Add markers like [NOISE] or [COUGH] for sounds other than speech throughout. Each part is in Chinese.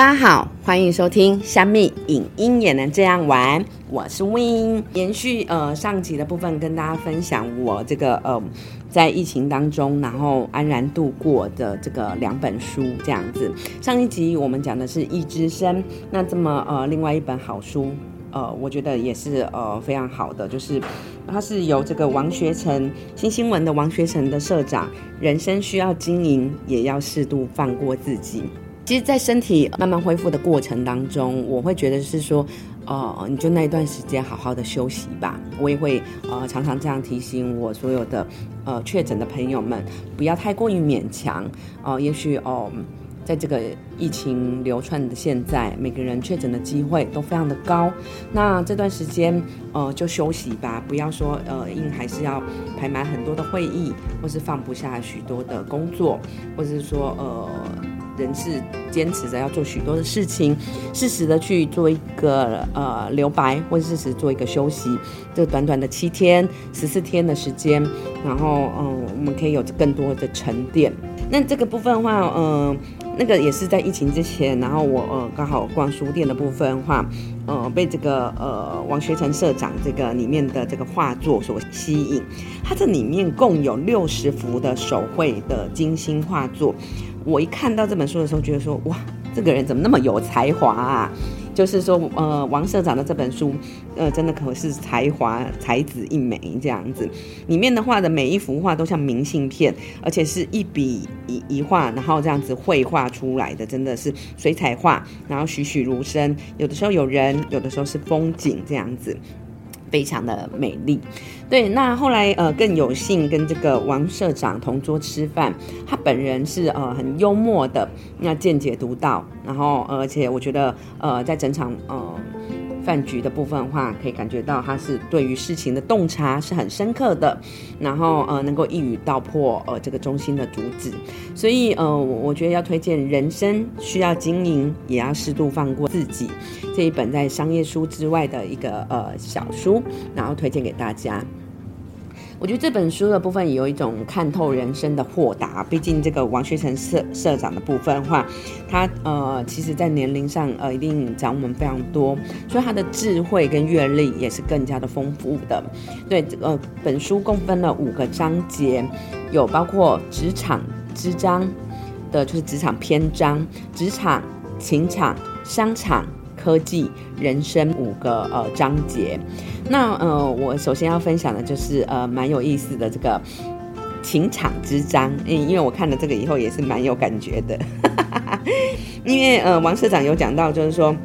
大家好，欢迎收听《香蜜影音也能这样玩》，我是 Win。延续呃上集的部分，跟大家分享我这个呃在疫情当中，然后安然度过的这个两本书这样子。上一集我们讲的是《一之声》，那这么呃另外一本好书，呃我觉得也是呃非常好的，就是它是由这个王学成新新闻的王学成的社长，人生需要经营，也要适度放过自己。其实，在身体慢慢恢复的过程当中，我会觉得是说，呃，你就那一段时间好好的休息吧。我也会呃常常这样提醒我所有的呃确诊的朋友们，不要太过于勉强。哦，也许哦，在这个疫情流窜的现在，每个人确诊的机会都非常的高。那这段时间呃就休息吧，不要说呃硬还是要排满很多的会议，或是放不下许多的工作，或是说呃。人是坚持着要做许多的事情，适时的去做一个呃留白，或适时做一个休息。这短短的七天、十四天的时间，然后嗯，我们可以有更多的沉淀。那这个部分的话，嗯，那个也是在疫情之前，然后我呃刚好逛书店的部分话，呃，被这个呃王学成社长这个里面的这个画作所吸引。它这里面共有六十幅的手绘的精心画作。我一看到这本书的时候，觉得说哇，这个人怎么那么有才华啊？就是说，呃，王社长的这本书，呃，真的可是才华才子一枚这样子。里面的画的每一幅画都像明信片，而且是一笔一一画，然后这样子绘画出来的，真的是水彩画，然后栩栩如生。有的时候有人，有的时候是风景这样子。非常的美丽，对。那后来呃更有幸跟这个王社长同桌吃饭，他本人是呃很幽默的，那见解独到，然后而且我觉得呃在整场呃。饭局的部分的话，可以感觉到他是对于事情的洞察是很深刻的，然后呃能够一语道破呃这个中心的主旨，所以呃我觉得要推荐人生需要经营，也要适度放过自己这一本在商业书之外的一个呃小书，然后推荐给大家。我觉得这本书的部分有一种看透人生的豁达。毕竟这个王学成社社长的部分的话，他呃，其实在年龄上呃，一定长我们非常多，所以他的智慧跟阅历也是更加的丰富的。对，呃，本书共分了五个章节，有包括职场之章的，就是职场篇章、职场、情场、商场。科技人生五个呃章节，那呃我首先要分享的就是呃蛮有意思的这个情场之章，嗯因为我看了这个以后也是蛮有感觉的，[LAUGHS] 因为呃王社长有讲到就是说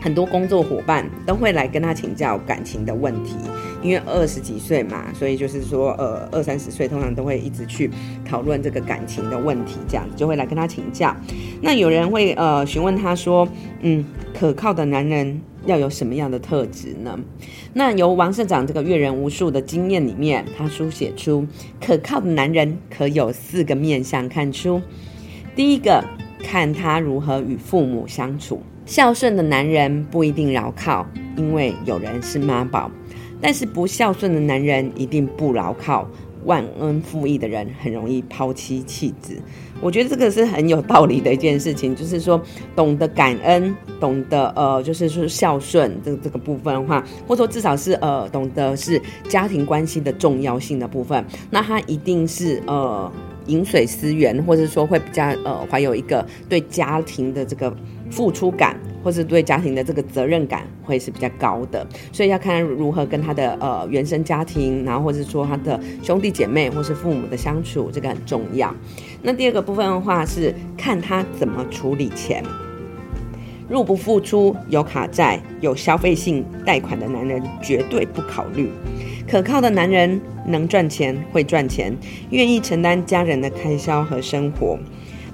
很多工作伙伴都会来跟他请教感情的问题。因为二十几岁嘛，所以就是说，呃，二三十岁通常都会一直去讨论这个感情的问题，这样子就会来跟他请教。那有人会呃询问他说，嗯，可靠的男人要有什么样的特质呢？那由王社长这个阅人无数的经验里面，他书写出可靠的男人可有四个面相看出。第一个，看他如何与父母相处。孝顺的男人不一定牢靠，因为有人是妈宝。但是不孝顺的男人一定不牢靠，忘恩负义的人很容易抛妻弃子。我觉得这个是很有道理的一件事情，就是说懂得感恩，懂得呃，就是说孝顺这这个部分的话，或者说至少是呃，懂得是家庭关系的重要性的部分，那他一定是呃饮水思源，或者说会比较呃怀有一个对家庭的这个付出感。或是对家庭的这个责任感会是比较高的，所以要看如何跟他的呃原生家庭，然后或者说他的兄弟姐妹或是父母的相处，这个很重要。那第二个部分的话是看他怎么处理钱，入不敷出、有卡债、有消费性贷款的男人绝对不考虑。可靠的男人能赚钱、会赚钱，愿意承担家人的开销和生活。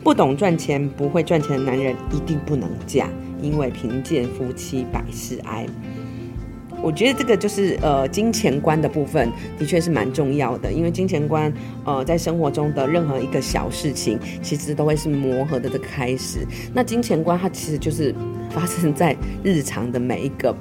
不懂赚钱、不会赚钱的男人一定不能嫁。因为贫贱夫妻百事哀，我觉得这个就是呃金钱观的部分，的确是蛮重要的。因为金钱观，呃，在生活中的任何一个小事情，其实都会是磨合的这个开始。那金钱观它其实就是发生在日常的每一个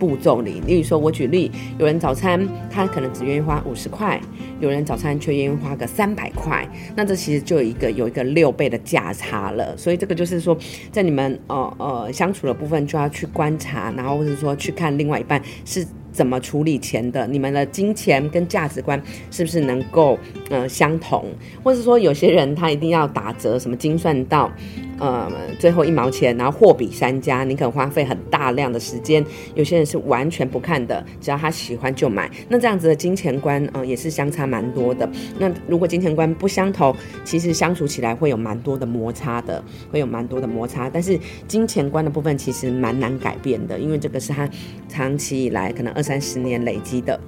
步骤里。例如说，我举例，有人早餐他可能只愿意花五十块，有人早餐却愿意花个三百块，那这其实就有一个有一个六倍的价差了。所以这个就是说，在你们呃呃相处的部分就要去观察，然后或者说去看另外一半是。怎么处理钱的？你们的金钱跟价值观是不是能够呃相同？或者说有些人他一定要打折，什么精算到呃最后一毛钱，然后货比三家，你可能花费很大量的时间。有些人是完全不看的，只要他喜欢就买。那这样子的金钱观呃也是相差蛮多的。那如果金钱观不相同，其实相处起来会有蛮多的摩擦的，会有蛮多的摩擦。但是金钱观的部分其实蛮难改变的，因为这个是他长期以来可能。二三十年累积的，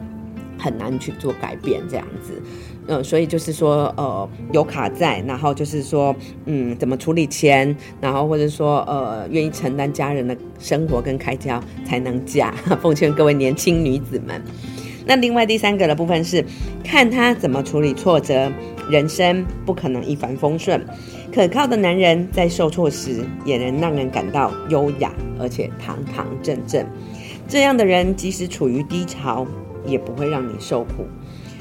很难去做改变，这样子，嗯，所以就是说，呃，有卡在，然后就是说，嗯，怎么处理钱，然后或者说，呃，愿意承担家人的生活跟开销才能嫁。[LAUGHS] 奉劝各位年轻女子们。那另外第三个的部分是，看他怎么处理挫折，人生不可能一帆风顺。可靠的男人在受挫时，也能让人感到优雅，而且堂堂正正。这样的人，即使处于低潮，也不会让你受苦。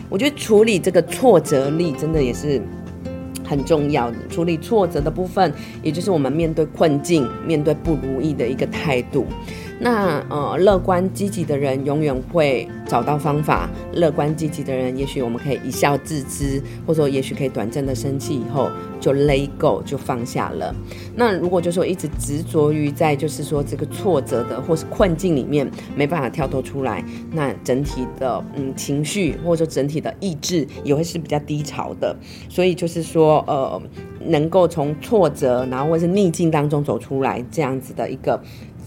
我觉得处理这个挫折力，真的也是很重要的。处理挫折的部分，也就是我们面对困境、面对不如意的一个态度。那呃，乐观积极的人永远会找到方法。乐观积极的人，也许我们可以一笑置之，或者说也许可以短暂的生气以后就 let go 就放下了。那如果就说一直执着于在就是说这个挫折的或是困境里面没办法跳脱出来，那整体的嗯情绪或者说整体的意志也会是比较低潮的。所以就是说呃，能够从挫折然后或是逆境当中走出来这样子的一个。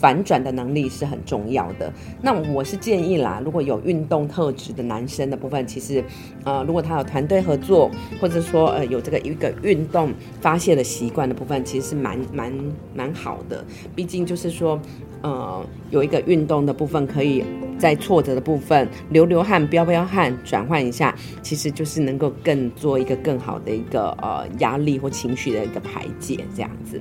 反转的能力是很重要的。那我是建议啦，如果有运动特质的男生的部分，其实，呃，如果他有团队合作，或者说呃有这个一个运动发泄的习惯的部分，其实是蛮蛮蛮好的。毕竟就是说，呃，有一个运动的部分，可以在挫折的部分流流汗、飙飙汗，转换一下，其实就是能够更做一个更好的一个呃压力或情绪的一个排解，这样子。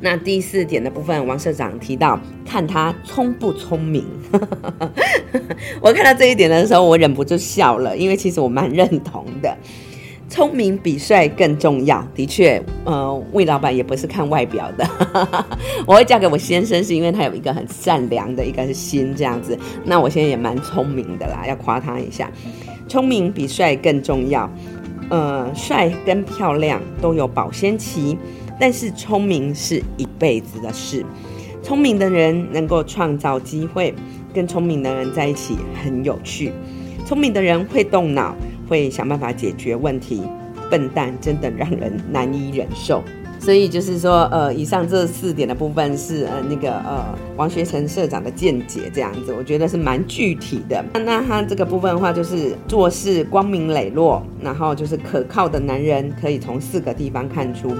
那第四点的部分，王社长提到，看他聪不聪明。[LAUGHS] 我看到这一点的时候，我忍不住笑了，因为其实我蛮认同的，聪明比帅更重要。的确，呃，魏老板也不是看外表的。[LAUGHS] 我会嫁给我先生，是因为他有一个很善良的一个心，这样子。那我现在也蛮聪明的啦，要夸他一下。聪明比帅更重要。呃，帅跟漂亮都有保鲜期。但是聪明是一辈子的事，聪明的人能够创造机会，跟聪明的人在一起很有趣。聪明的人会动脑，会想办法解决问题。笨蛋真的让人难以忍受。所以就是说，呃，以上这四点的部分是呃那个呃王学成社长的见解，这样子，我觉得是蛮具体的。那他这个部分的话，就是做事光明磊落，然后就是可靠的男人，可以从四个地方看出。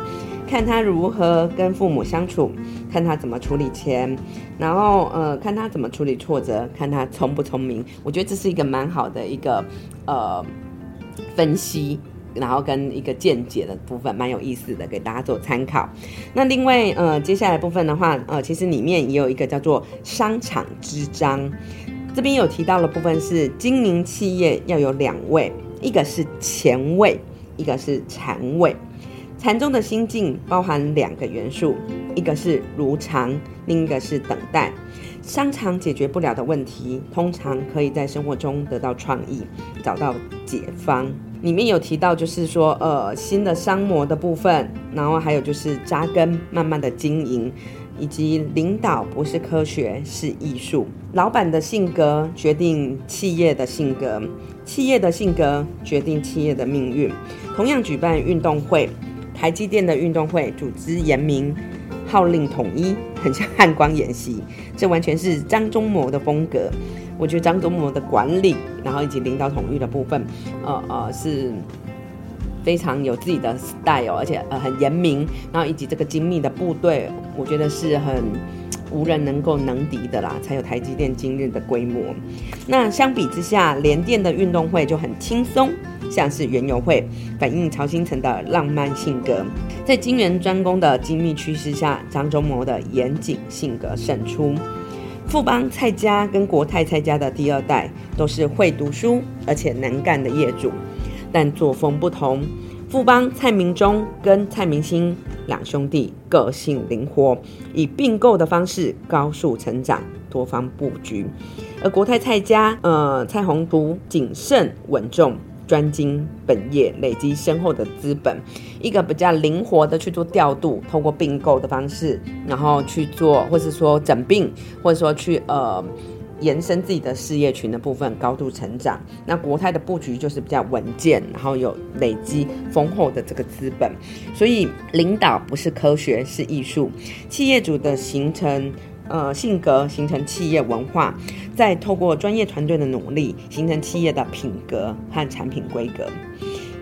看他如何跟父母相处，看他怎么处理钱，然后呃，看他怎么处理挫折，看他聪不聪明。我觉得这是一个蛮好的一个呃分析，然后跟一个见解的部分，蛮有意思的，给大家做参考。那另外呃，接下来部分的话，呃，其实里面也有一个叫做商场之章，这边有提到的部分是经营企业要有两位，一个是前位，一个是禅位。禅中的心境包含两个元素，一个是如常，另一个是等待。商场解决不了的问题，通常可以在生活中得到创意，找到解方。里面有提到，就是说，呃，新的商模的部分，然后还有就是扎根，慢慢的经营，以及领导不是科学，是艺术。老板的性格决定企业的性格，企业的性格决定企业的命运。同样举办运动会。台积电的运动会组织严明，号令统一，很像汉光演习。这完全是张忠谋的风格。我觉得张忠谋的管理，然后以及领导统一的部分，呃呃，是非常有自己的 style，而且呃很严明。然后以及这个精密的部队，我觉得是很无人能够能敌的啦，才有台积电今日的规模。那相比之下，联电的运动会就很轻松。像是园游会，反映曹新成的浪漫性格，在金元专攻的精密趋势下，张忠谋的严谨性格胜出。富邦蔡家跟国泰蔡家的第二代都是会读书而且能干的业主，但作风不同。富邦蔡明忠跟蔡明兴两兄弟个性灵活，以并购的方式高速成长，多方布局；而国泰蔡家，呃，蔡宏图谨慎稳重。专精本业，累积深厚的资本，一个比较灵活的去做调度，通过并购的方式，然后去做，或是说整并，或者说去呃延伸自己的事业群的部分，高度成长。那国泰的布局就是比较稳健，然后有累积丰厚的这个资本。所以领导不是科学，是艺术。企业主的形成。呃，性格形成企业文化，再透过专业团队的努力，形成企业的品格和产品规格。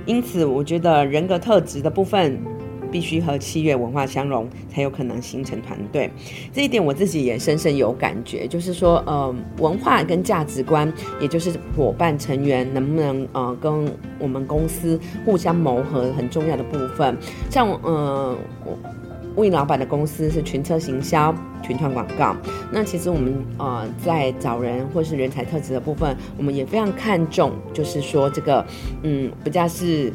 因此，我觉得人格特质的部分必须和企业文化相融，才有可能形成团队。这一点我自己也深深有感觉，就是说，呃，文化跟价值观，也就是伙伴成员能不能呃跟我们公司互相磨合很重要的部分。像呃我。魏老板的公司是群车行销、群团广告。那其实我们呃在找人或是人才特质的部分，我们也非常看重，就是说这个嗯不加是。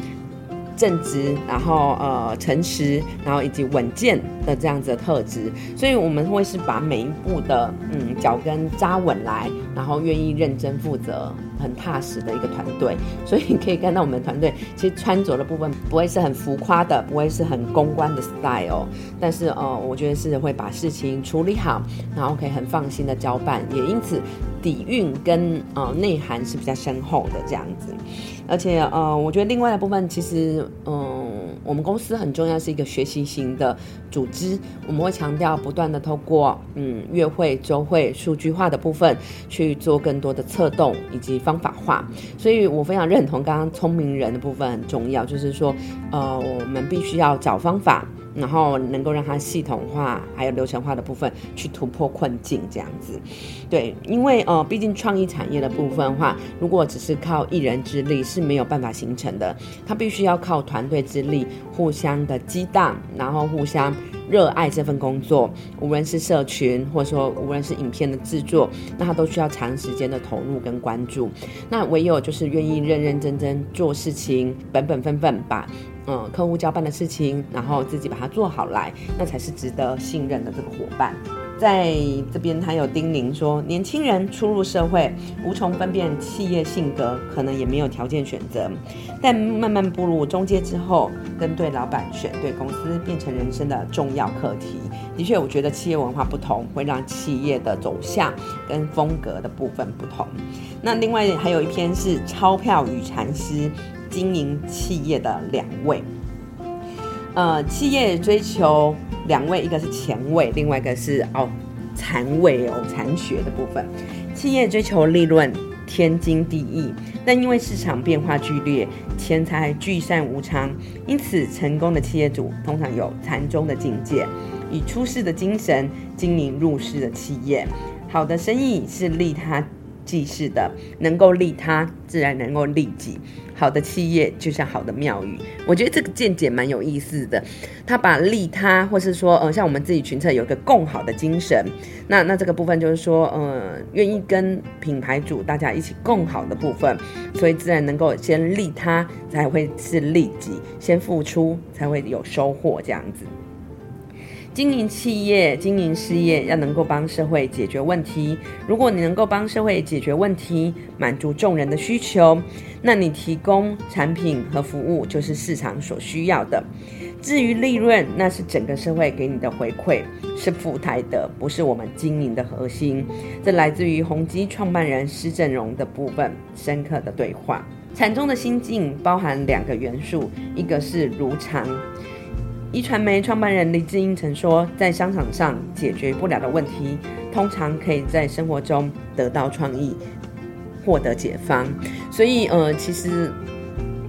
正直，然后呃诚实，然后以及稳健的这样子的特质，所以我们会是把每一步的嗯脚跟扎稳来，然后愿意认真负责、很踏实的一个团队。所以你可以看到我们团队 [LAUGHS] 其实穿着的部分不会是很浮夸的，不会是很公关的 style，但是呃我觉得是会把事情处理好，然后可以很放心的交办，也因此底蕴跟呃内涵是比较深厚的这样子。而且，呃，我觉得另外的部分，其实，嗯，我们公司很重要是一个学习型的组织，我们会强调不断的透过，嗯，月会、周会、数据化的部分去做更多的策动以及方法化。所以我非常认同刚刚聪明人的部分很重要，就是说，呃，我们必须要找方法。然后能够让它系统化，还有流程化的部分去突破困境，这样子，对，因为呃，毕竟创意产业的部分的话，如果只是靠一人之力是没有办法形成的，它必须要靠团队之力，互相的激荡，然后互相热爱这份工作，无论是社群，或者说无论是影片的制作，那它都需要长时间的投入跟关注。那唯有就是愿意认认真真做事情，本本分分把。嗯，客户交办的事情，然后自己把它做好来，那才是值得信任的这个伙伴。在这边，他有叮咛说，年轻人初入社会，无从分辨企业性格，可能也没有条件选择。但慢慢步入中阶之后，跟对老板、选对公司，变成人生的重要课题。的确，我觉得企业文化不同，会让企业的走向跟风格的部分不同。那另外还有一篇是钞票与禅师。经营企业的两位，呃，企业追求两位，一个是前卫，另外一个是哦残位哦残血的部分。企业追求利润，天经地义，但因为市场变化剧烈，钱财聚散无常，因此成功的企业主通常有禅宗的境界，以出世的精神经营入世的企业。好的生意是利他。济世的能够利他，自然能够利己。好的企业就像好的庙宇，我觉得这个见解蛮有意思的。他把利他，或是说，呃，像我们自己群策有一个共好的精神，那那这个部分就是说，呃，愿意跟品牌主大家一起共好的部分，所以自然能够先利他，才会是利己，先付出才会有收获这样子。经营企业、经营事业，要能够帮社会解决问题。如果你能够帮社会解决问题，满足众人的需求，那你提供产品和服务就是市场所需要的。至于利润，那是整个社会给你的回馈，是附带的，不是我们经营的核心。这来自于宏基创办人施正荣的部分深刻的对话。禅中的心境包含两个元素，一个是如常。一传媒创办人李志英曾说，在商场上解决不了的问题，通常可以在生活中得到创意，获得解放。所以，呃，其实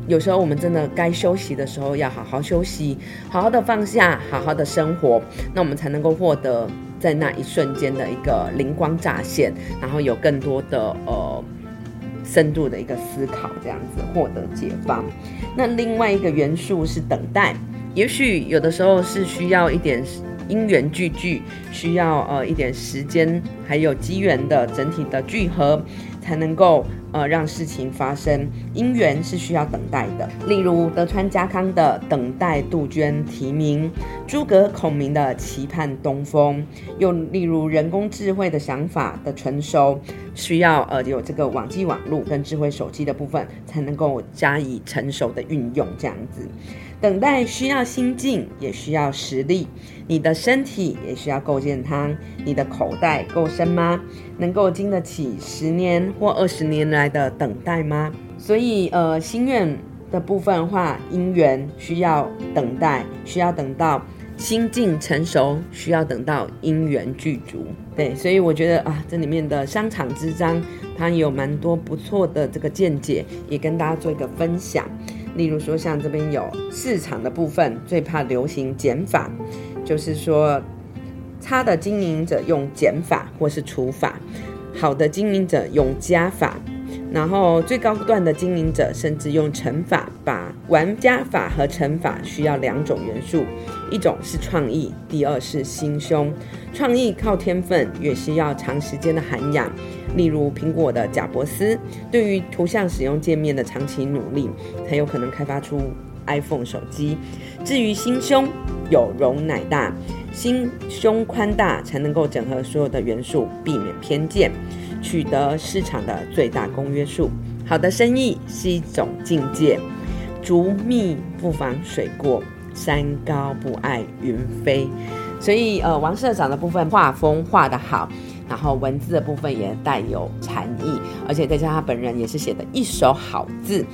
有时候我们真的该休息的时候，要好好休息，好好的放下，好好的生活，那我们才能够获得在那一瞬间的一个灵光乍现，然后有更多的呃深度的一个思考，这样子获得解放。那另外一个元素是等待。也许有的时候是需要一点因缘聚聚，需要呃一点时间，还有机缘的整体的聚合，才能够呃让事情发生。姻缘是需要等待的，例如德川家康的等待杜鹃提名，诸葛孔明的期盼东风，又例如人工智慧的想法的成熟，需要呃有这个网际网络跟智慧手机的部分，才能够加以成熟的运用，这样子。等待需要心境，也需要实力。你的身体也需要够健康，你的口袋够深吗？能够经得起十年或二十年来的等待吗？所以，呃，心愿的部分话，姻缘需要等待，需要等到心境成熟，需要等到姻缘具足。对，所以我觉得啊，这里面的商场之章，它有蛮多不错的这个见解，也跟大家做一个分享。例如说，像这边有市场的部分，最怕流行减法，就是说，差的经营者用减法或是除法，好的经营者用加法。然后最高段的经营者甚至用乘法，把玩加法和乘法需要两种元素，一种是创意，第二是心胸。创意靠天分，也需要长时间的涵养。例如苹果的贾伯斯，对于图像使用界面的长期努力，才有可能开发出 iPhone 手机。至于心胸，有容乃大，心胸宽大才能够整合所有的元素，避免偏见。取得市场的最大公约数，好的生意是一种境界。竹密不妨水过，山高不爱云飞。所以，呃，王社长的部分画风画得好，然后文字的部分也带有禅意，而且再加上他本人也是写的一手好字。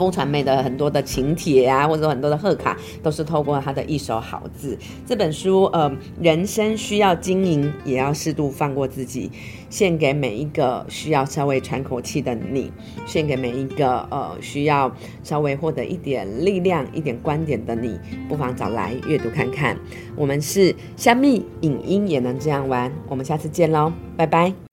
风传媒的很多的请帖啊，或者很多的贺卡，都是透过他的一手好字。这本书，呃，人生需要经营，也要适度放过自己。献给每一个需要稍微喘口气的你，献给每一个呃需要稍微获得一点力量、一点观点的你，不妨找来阅读看看。我们是香蜜影音也能这样玩，我们下次见喽，拜拜。